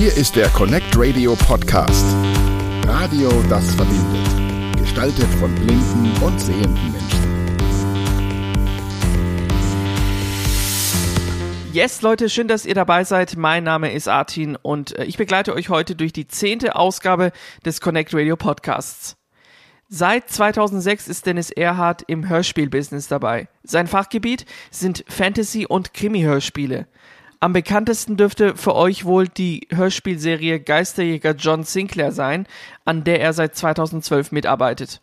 Hier ist der Connect Radio Podcast. Radio, das verbindet. Gestaltet von blinden und sehenden Menschen. Yes, Leute, schön, dass ihr dabei seid. Mein Name ist Artin und äh, ich begleite euch heute durch die zehnte Ausgabe des Connect Radio Podcasts. Seit 2006 ist Dennis Erhardt im Hörspielbusiness dabei. Sein Fachgebiet sind Fantasy- und Krimi-Hörspiele. Am bekanntesten dürfte für euch wohl die Hörspielserie Geisterjäger John Sinclair sein, an der er seit 2012 mitarbeitet.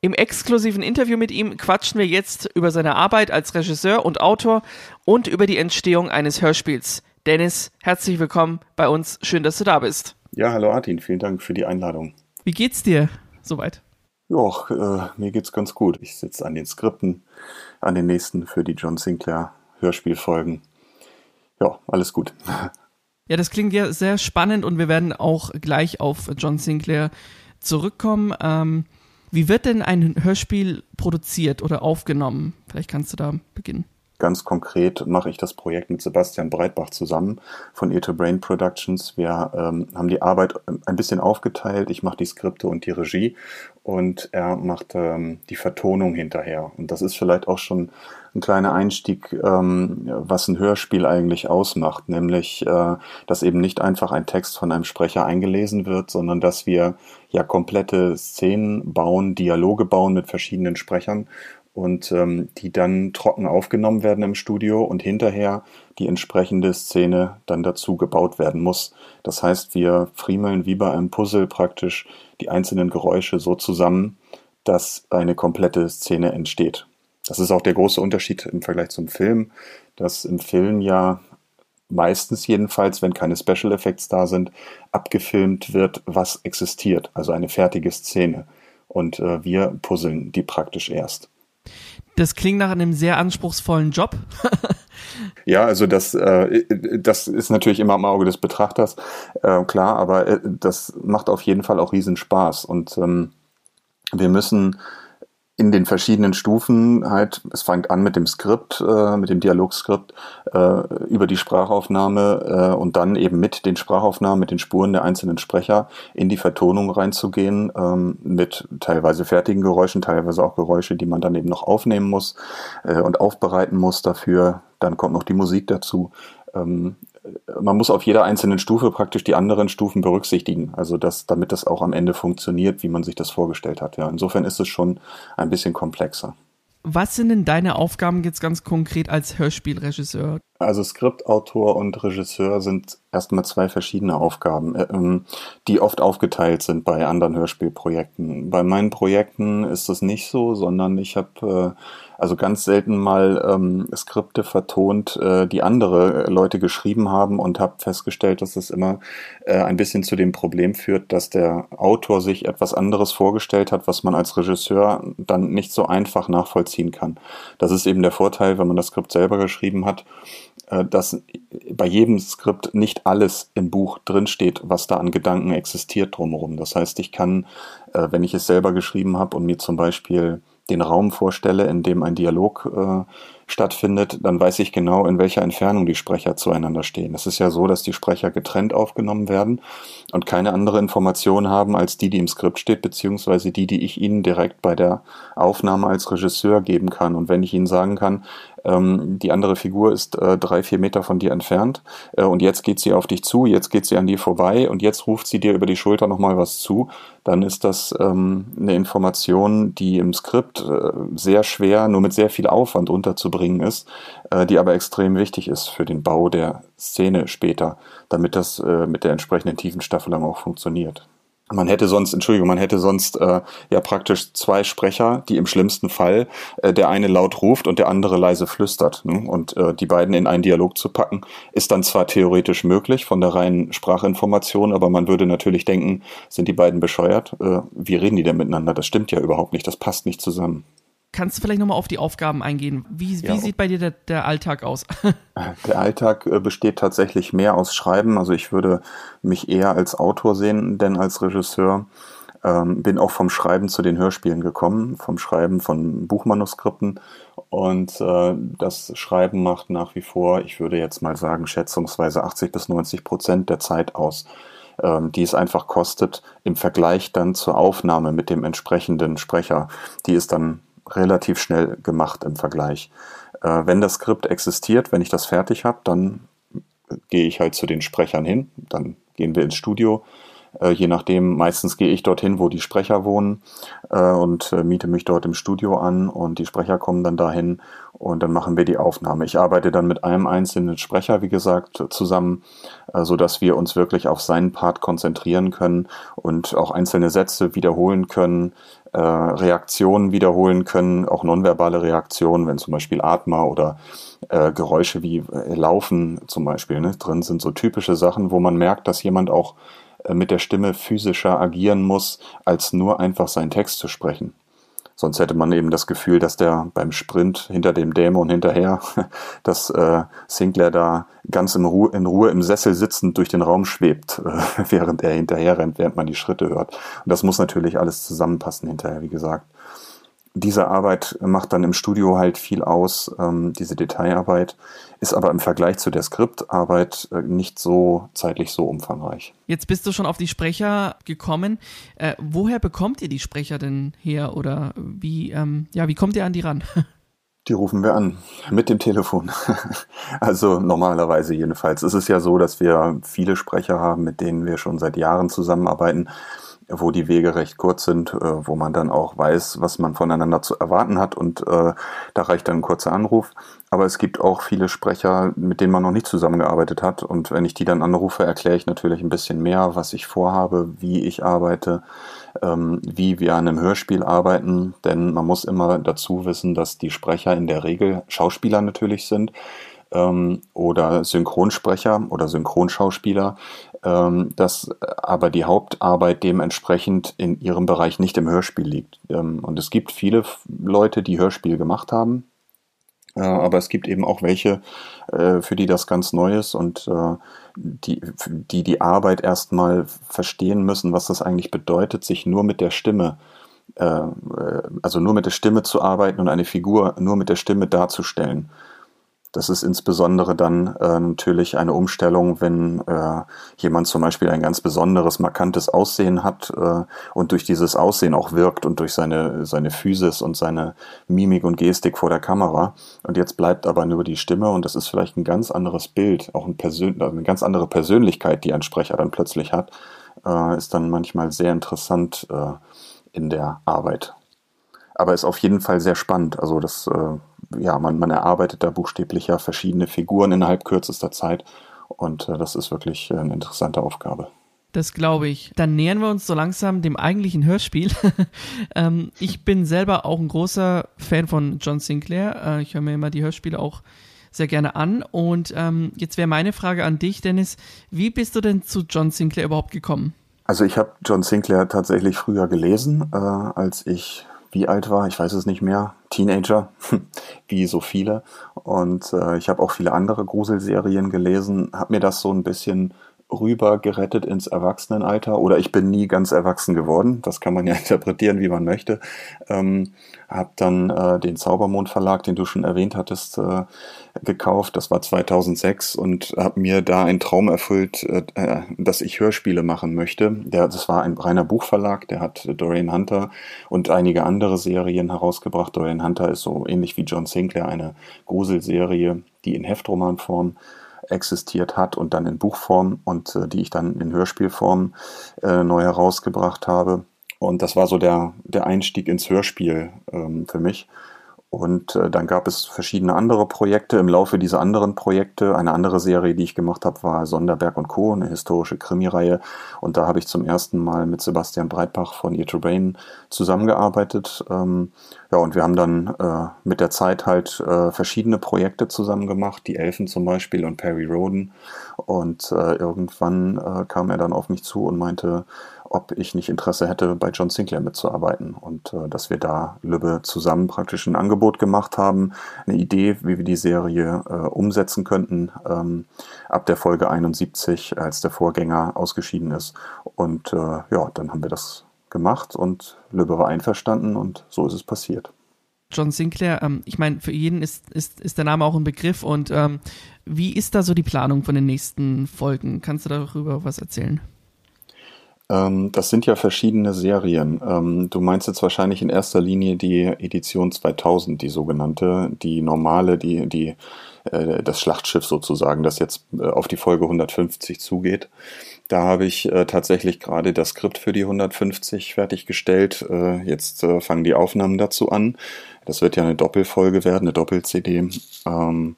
Im exklusiven Interview mit ihm quatschen wir jetzt über seine Arbeit als Regisseur und Autor und über die Entstehung eines Hörspiels. Dennis, herzlich willkommen bei uns. Schön, dass du da bist. Ja, hallo Artin, vielen Dank für die Einladung. Wie geht's dir soweit? Ja, äh, mir geht's ganz gut. Ich sitze an den Skripten, an den nächsten für die John Sinclair Hörspielfolgen. Ja, alles gut. Ja, das klingt ja sehr spannend und wir werden auch gleich auf John Sinclair zurückkommen. Ähm, wie wird denn ein Hörspiel produziert oder aufgenommen? Vielleicht kannst du da beginnen. Ganz konkret mache ich das Projekt mit Sebastian Breitbach zusammen von Eto Brain Productions. Wir ähm, haben die Arbeit ein bisschen aufgeteilt. Ich mache die Skripte und die Regie und er macht ähm, die Vertonung hinterher. Und das ist vielleicht auch schon ein kleiner Einstieg, ähm, was ein Hörspiel eigentlich ausmacht, nämlich, äh, dass eben nicht einfach ein Text von einem Sprecher eingelesen wird, sondern dass wir ja komplette Szenen bauen, Dialoge bauen mit verschiedenen Sprechern und ähm, die dann trocken aufgenommen werden im Studio und hinterher die entsprechende Szene dann dazu gebaut werden muss. Das heißt, wir friemeln wie bei einem Puzzle praktisch die einzelnen Geräusche so zusammen, dass eine komplette Szene entsteht. Das ist auch der große Unterschied im Vergleich zum Film, dass im Film ja meistens jedenfalls, wenn keine Special Effects da sind, abgefilmt wird, was existiert, also eine fertige Szene. Und äh, wir puzzeln die praktisch erst. Das klingt nach einem sehr anspruchsvollen Job. ja, also das, äh, das ist natürlich immer am Auge des Betrachters, äh, klar, aber äh, das macht auf jeden Fall auch riesen Spaß. Und ähm, wir müssen in den verschiedenen Stufen halt, es fängt an mit dem Skript, äh, mit dem Dialogskript, äh, über die Sprachaufnahme äh, und dann eben mit den Sprachaufnahmen, mit den Spuren der einzelnen Sprecher in die Vertonung reinzugehen, ähm, mit teilweise fertigen Geräuschen, teilweise auch Geräusche, die man dann eben noch aufnehmen muss äh, und aufbereiten muss dafür. Dann kommt noch die Musik dazu. Ähm, man muss auf jeder einzelnen Stufe praktisch die anderen Stufen berücksichtigen, also das, damit das auch am Ende funktioniert, wie man sich das vorgestellt hat. Ja, insofern ist es schon ein bisschen komplexer. Was sind denn deine Aufgaben jetzt ganz konkret als Hörspielregisseur? Also Skriptautor und Regisseur sind erstmal zwei verschiedene Aufgaben, äh, ähm, die oft aufgeteilt sind bei anderen Hörspielprojekten. Bei meinen Projekten ist das nicht so, sondern ich habe äh, also ganz selten mal ähm, Skripte vertont, äh, die andere Leute geschrieben haben und habe festgestellt, dass es immer äh, ein bisschen zu dem Problem führt, dass der Autor sich etwas anderes vorgestellt hat, was man als Regisseur dann nicht so einfach nachvollziehen kann. Das ist eben der Vorteil, wenn man das Skript selber geschrieben hat, äh, dass bei jedem Skript nicht alles im Buch drinsteht, was da an Gedanken existiert drumherum. Das heißt, ich kann, äh, wenn ich es selber geschrieben habe und mir zum Beispiel den Raum vorstelle, in dem ein Dialog äh, stattfindet, dann weiß ich genau, in welcher Entfernung die Sprecher zueinander stehen. Es ist ja so, dass die Sprecher getrennt aufgenommen werden und keine andere Information haben als die, die im Skript steht, beziehungsweise die, die ich ihnen direkt bei der Aufnahme als Regisseur geben kann. Und wenn ich ihnen sagen kann, ähm, die andere Figur ist äh, drei, vier Meter von dir entfernt äh, und jetzt geht sie auf dich zu, jetzt geht sie an dir vorbei und jetzt ruft sie dir über die Schulter nochmal was zu, dann ist das ähm, eine Information, die im Skript äh, sehr schwer, nur mit sehr viel Aufwand unterzubringen ist, äh, die aber extrem wichtig ist für den Bau der Szene später, damit das äh, mit der entsprechenden Tiefenstaffelung auch funktioniert. Man hätte sonst, Entschuldigung, man hätte sonst äh, ja praktisch zwei Sprecher, die im schlimmsten Fall äh, der eine laut ruft und der andere leise flüstert. Ne? Und äh, die beiden in einen Dialog zu packen, ist dann zwar theoretisch möglich von der reinen Sprachinformation, aber man würde natürlich denken, sind die beiden bescheuert? Äh, wie reden die denn miteinander? Das stimmt ja überhaupt nicht, das passt nicht zusammen. Kannst du vielleicht nochmal auf die Aufgaben eingehen? Wie, ja. wie sieht bei dir der, der Alltag aus? der Alltag äh, besteht tatsächlich mehr aus Schreiben. Also ich würde mich eher als Autor sehen, denn als Regisseur. Ähm, bin auch vom Schreiben zu den Hörspielen gekommen, vom Schreiben von Buchmanuskripten Und äh, das Schreiben macht nach wie vor, ich würde jetzt mal sagen, schätzungsweise 80 bis 90 Prozent der Zeit aus, ähm, die es einfach kostet im Vergleich dann zur Aufnahme mit dem entsprechenden Sprecher. Die ist dann relativ schnell gemacht im Vergleich. Äh, wenn das Skript existiert, wenn ich das fertig habe, dann gehe ich halt zu den Sprechern hin, dann gehen wir ins Studio, äh, je nachdem, meistens gehe ich dorthin, wo die Sprecher wohnen äh, und äh, miete mich dort im Studio an und die Sprecher kommen dann dahin und dann machen wir die Aufnahme. Ich arbeite dann mit einem einzelnen Sprecher, wie gesagt, zusammen, äh, so dass wir uns wirklich auf seinen Part konzentrieren können und auch einzelne Sätze wiederholen können, äh, Reaktionen wiederholen können, auch nonverbale Reaktionen, wenn zum Beispiel Atmer oder äh, Geräusche wie äh, Laufen zum Beispiel ne, drin sind, so typische Sachen, wo man merkt, dass jemand auch mit der Stimme physischer agieren muss, als nur einfach seinen Text zu sprechen. Sonst hätte man eben das Gefühl, dass der beim Sprint hinter dem Dämon hinterher, dass äh, Sinclair da ganz in Ruhe, in Ruhe im Sessel sitzend durch den Raum schwebt, äh, während er hinterher rennt, während man die Schritte hört. Und das muss natürlich alles zusammenpassen hinterher, wie gesagt diese Arbeit macht dann im Studio halt viel aus, ähm, diese Detailarbeit, ist aber im Vergleich zu der Skriptarbeit äh, nicht so zeitlich so umfangreich. Jetzt bist du schon auf die Sprecher gekommen. Äh, woher bekommt ihr die Sprecher denn her oder wie, ähm, ja, wie kommt ihr an die ran? Die rufen wir an mit dem Telefon. also normalerweise jedenfalls. Es ist ja so, dass wir viele Sprecher haben, mit denen wir schon seit Jahren zusammenarbeiten wo die Wege recht kurz sind, äh, wo man dann auch weiß, was man voneinander zu erwarten hat und äh, da reicht dann ein kurzer Anruf. Aber es gibt auch viele Sprecher, mit denen man noch nicht zusammengearbeitet hat und wenn ich die dann anrufe, erkläre ich natürlich ein bisschen mehr, was ich vorhabe, wie ich arbeite, ähm, wie wir an einem Hörspiel arbeiten, denn man muss immer dazu wissen, dass die Sprecher in der Regel Schauspieler natürlich sind ähm, oder Synchronsprecher oder Synchronschauspieler, ähm, dass aber die Hauptarbeit dementsprechend in ihrem Bereich nicht im Hörspiel liegt. Ähm, und es gibt viele Leute, die Hörspiel gemacht haben, äh, aber es gibt eben auch welche, äh, für die das ganz neu ist und äh, die, die die Arbeit erstmal verstehen müssen, was das eigentlich bedeutet, sich nur mit der Stimme also nur mit der Stimme zu arbeiten und eine Figur nur mit der Stimme darzustellen. Das ist insbesondere dann äh, natürlich eine Umstellung, wenn äh, jemand zum Beispiel ein ganz besonderes, markantes Aussehen hat äh, und durch dieses Aussehen auch wirkt und durch seine, seine Physis und seine Mimik und Gestik vor der Kamera. Und jetzt bleibt aber nur die Stimme und das ist vielleicht ein ganz anderes Bild, auch ein Persön also eine ganz andere Persönlichkeit, die ein Sprecher dann plötzlich hat, äh, ist dann manchmal sehr interessant äh, in der Arbeit. Aber ist auf jeden Fall sehr spannend. Also das äh, ja, man, man erarbeitet da buchstäblich ja verschiedene Figuren innerhalb kürzester Zeit und äh, das ist wirklich äh, eine interessante Aufgabe. Das glaube ich. Dann nähern wir uns so langsam dem eigentlichen Hörspiel. ähm, ich bin selber auch ein großer Fan von John Sinclair. Äh, ich höre mir immer die Hörspiele auch sehr gerne an. Und ähm, jetzt wäre meine Frage an dich, Dennis. Wie bist du denn zu John Sinclair überhaupt gekommen? Also ich habe John Sinclair tatsächlich früher gelesen, äh, als ich wie alt war, ich weiß es nicht mehr, Teenager, wie so viele. Und äh, ich habe auch viele andere Gruselserien gelesen, habe mir das so ein bisschen rüber gerettet ins Erwachsenenalter oder ich bin nie ganz erwachsen geworden. Das kann man ja interpretieren, wie man möchte. Ähm, habe dann äh, den Zaubermond Verlag, den du schon erwähnt hattest, äh, gekauft. Das war 2006 und habe mir da einen Traum erfüllt, äh, äh, dass ich Hörspiele machen möchte. Der, das war ein reiner Buchverlag, der hat Dorian Hunter und einige andere Serien herausgebracht. Dorian Hunter ist so ähnlich wie John Sinclair eine Gruselserie, die in Heftromanform existiert hat und dann in Buchform und äh, die ich dann in Hörspielform äh, neu herausgebracht habe. Und das war so der, der Einstieg ins Hörspiel ähm, für mich. Und äh, dann gab es verschiedene andere Projekte. Im Laufe dieser anderen Projekte, eine andere Serie, die ich gemacht habe, war Sonderberg und Co., eine historische Krimireihe. Und da habe ich zum ersten Mal mit Sebastian Breitbach von Ear to Brain zusammengearbeitet. Ähm, ja, und wir haben dann äh, mit der Zeit halt äh, verschiedene Projekte zusammen gemacht, die Elfen zum Beispiel und Perry Roden. Und äh, irgendwann äh, kam er dann auf mich zu und meinte, ob ich nicht Interesse hätte, bei John Sinclair mitzuarbeiten. Und äh, dass wir da Lübbe zusammen praktisch ein Angebot gemacht haben, eine Idee, wie wir die Serie äh, umsetzen könnten, ähm, ab der Folge 71, als der Vorgänger ausgeschieden ist. Und äh, ja, dann haben wir das gemacht und Lübbe war einverstanden und so ist es passiert. John Sinclair. Ähm, ich meine, für jeden ist, ist, ist der Name auch ein Begriff. Und ähm, wie ist da so die Planung von den nächsten Folgen? Kannst du darüber was erzählen? Ähm, das sind ja verschiedene Serien. Ähm, du meinst jetzt wahrscheinlich in erster Linie die Edition 2000, die sogenannte, die normale, die, die, äh, das Schlachtschiff sozusagen, das jetzt äh, auf die Folge 150 zugeht. Da habe ich äh, tatsächlich gerade das Skript für die 150 fertiggestellt. Äh, jetzt äh, fangen die Aufnahmen dazu an. Das wird ja eine Doppelfolge werden, eine Doppel-CD. Ähm,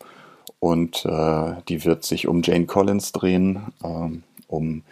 und äh, die wird sich um Jane Collins drehen, ähm, um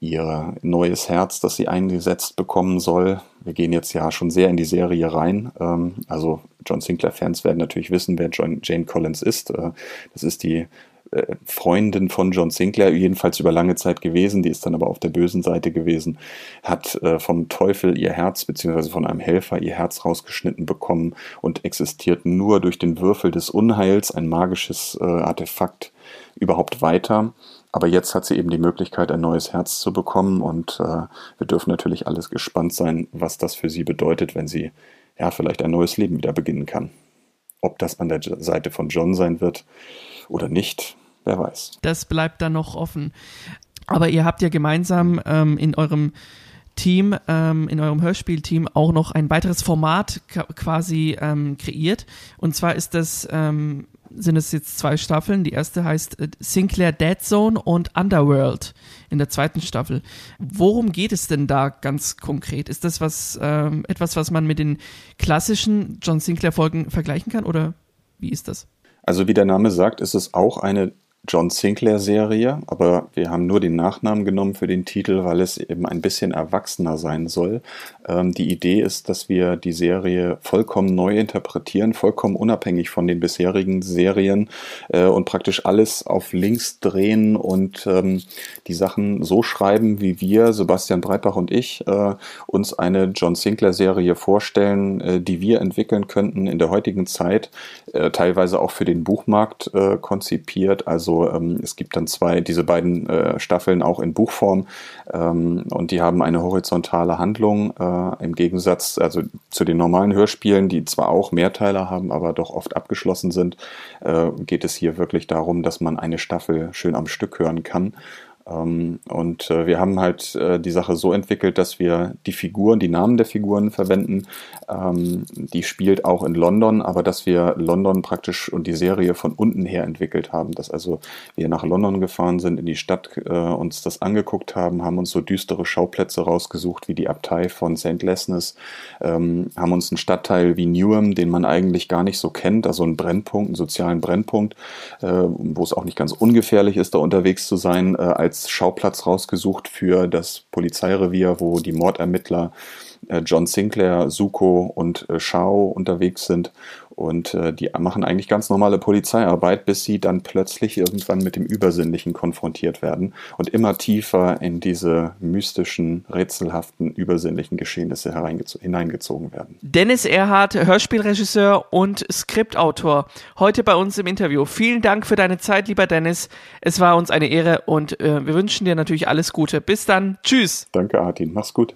ihr neues Herz, das sie eingesetzt bekommen soll. Wir gehen jetzt ja schon sehr in die Serie rein. Ähm, also John Sinclair-Fans werden natürlich wissen, wer John, Jane Collins ist. Äh, das ist die äh, Freundin von John Sinclair, jedenfalls über lange Zeit gewesen, die ist dann aber auf der bösen Seite gewesen, hat äh, vom Teufel ihr Herz, beziehungsweise von einem Helfer ihr Herz rausgeschnitten bekommen und existiert nur durch den Würfel des Unheils, ein magisches Artefakt, überhaupt weiter. Aber jetzt hat sie eben die Möglichkeit, ein neues Herz zu bekommen und äh, wir dürfen natürlich alles gespannt sein, was das für sie bedeutet, wenn sie ja vielleicht ein neues Leben wieder beginnen kann. Ob das an der Seite von John sein wird oder nicht, wer weiß. Das bleibt dann noch offen. Aber ihr habt ja gemeinsam ähm, in eurem Team, ähm, in eurem Hörspielteam auch noch ein weiteres Format quasi ähm, kreiert. Und zwar ist das ähm, sind es jetzt zwei Staffeln. Die erste heißt äh, Sinclair Dead Zone und Underworld in der zweiten Staffel. Worum geht es denn da ganz konkret? Ist das was ähm, etwas, was man mit den klassischen John Sinclair Folgen vergleichen kann oder wie ist das? Also wie der Name sagt, ist es auch eine John Sinclair-Serie, aber wir haben nur den Nachnamen genommen für den Titel, weil es eben ein bisschen erwachsener sein soll. Ähm, die Idee ist, dass wir die Serie vollkommen neu interpretieren, vollkommen unabhängig von den bisherigen Serien äh, und praktisch alles auf links drehen und ähm, die Sachen so schreiben, wie wir, Sebastian Breitbach und ich, äh, uns eine John Sinclair-Serie vorstellen, äh, die wir entwickeln könnten in der heutigen Zeit, äh, teilweise auch für den Buchmarkt äh, konzipiert. Also ähm, es gibt dann zwei, diese beiden äh, Staffeln auch in Buchform ähm, und die haben eine horizontale Handlung äh, im Gegensatz also zu den normalen Hörspielen, die zwar auch Mehrteiler haben, aber doch oft abgeschlossen sind, äh, geht es hier wirklich darum, dass man eine Staffel schön am Stück hören kann und äh, wir haben halt äh, die Sache so entwickelt, dass wir die Figuren, die Namen der Figuren verwenden. Ähm, die spielt auch in London, aber dass wir London praktisch und die Serie von unten her entwickelt haben. Dass also wir nach London gefahren sind, in die Stadt, äh, uns das angeguckt haben, haben uns so düstere Schauplätze rausgesucht wie die Abtei von St. Lesnes, ähm, haben uns einen Stadtteil wie Newham, den man eigentlich gar nicht so kennt, also einen Brennpunkt, einen sozialen Brennpunkt, wo es auch nicht ganz ungefährlich ist, da unterwegs zu sein, als als Schauplatz rausgesucht für das Polizeirevier, wo die Mordermittler John Sinclair, Suko und äh, Shao unterwegs sind. Und äh, die machen eigentlich ganz normale Polizeiarbeit, bis sie dann plötzlich irgendwann mit dem Übersinnlichen konfrontiert werden und immer tiefer in diese mystischen, rätselhaften, übersinnlichen Geschehnisse hineingezogen werden. Dennis Erhardt, Hörspielregisseur und Skriptautor, heute bei uns im Interview. Vielen Dank für deine Zeit, lieber Dennis. Es war uns eine Ehre und äh, wir wünschen dir natürlich alles Gute. Bis dann. Tschüss. Danke, Artin. Mach's gut.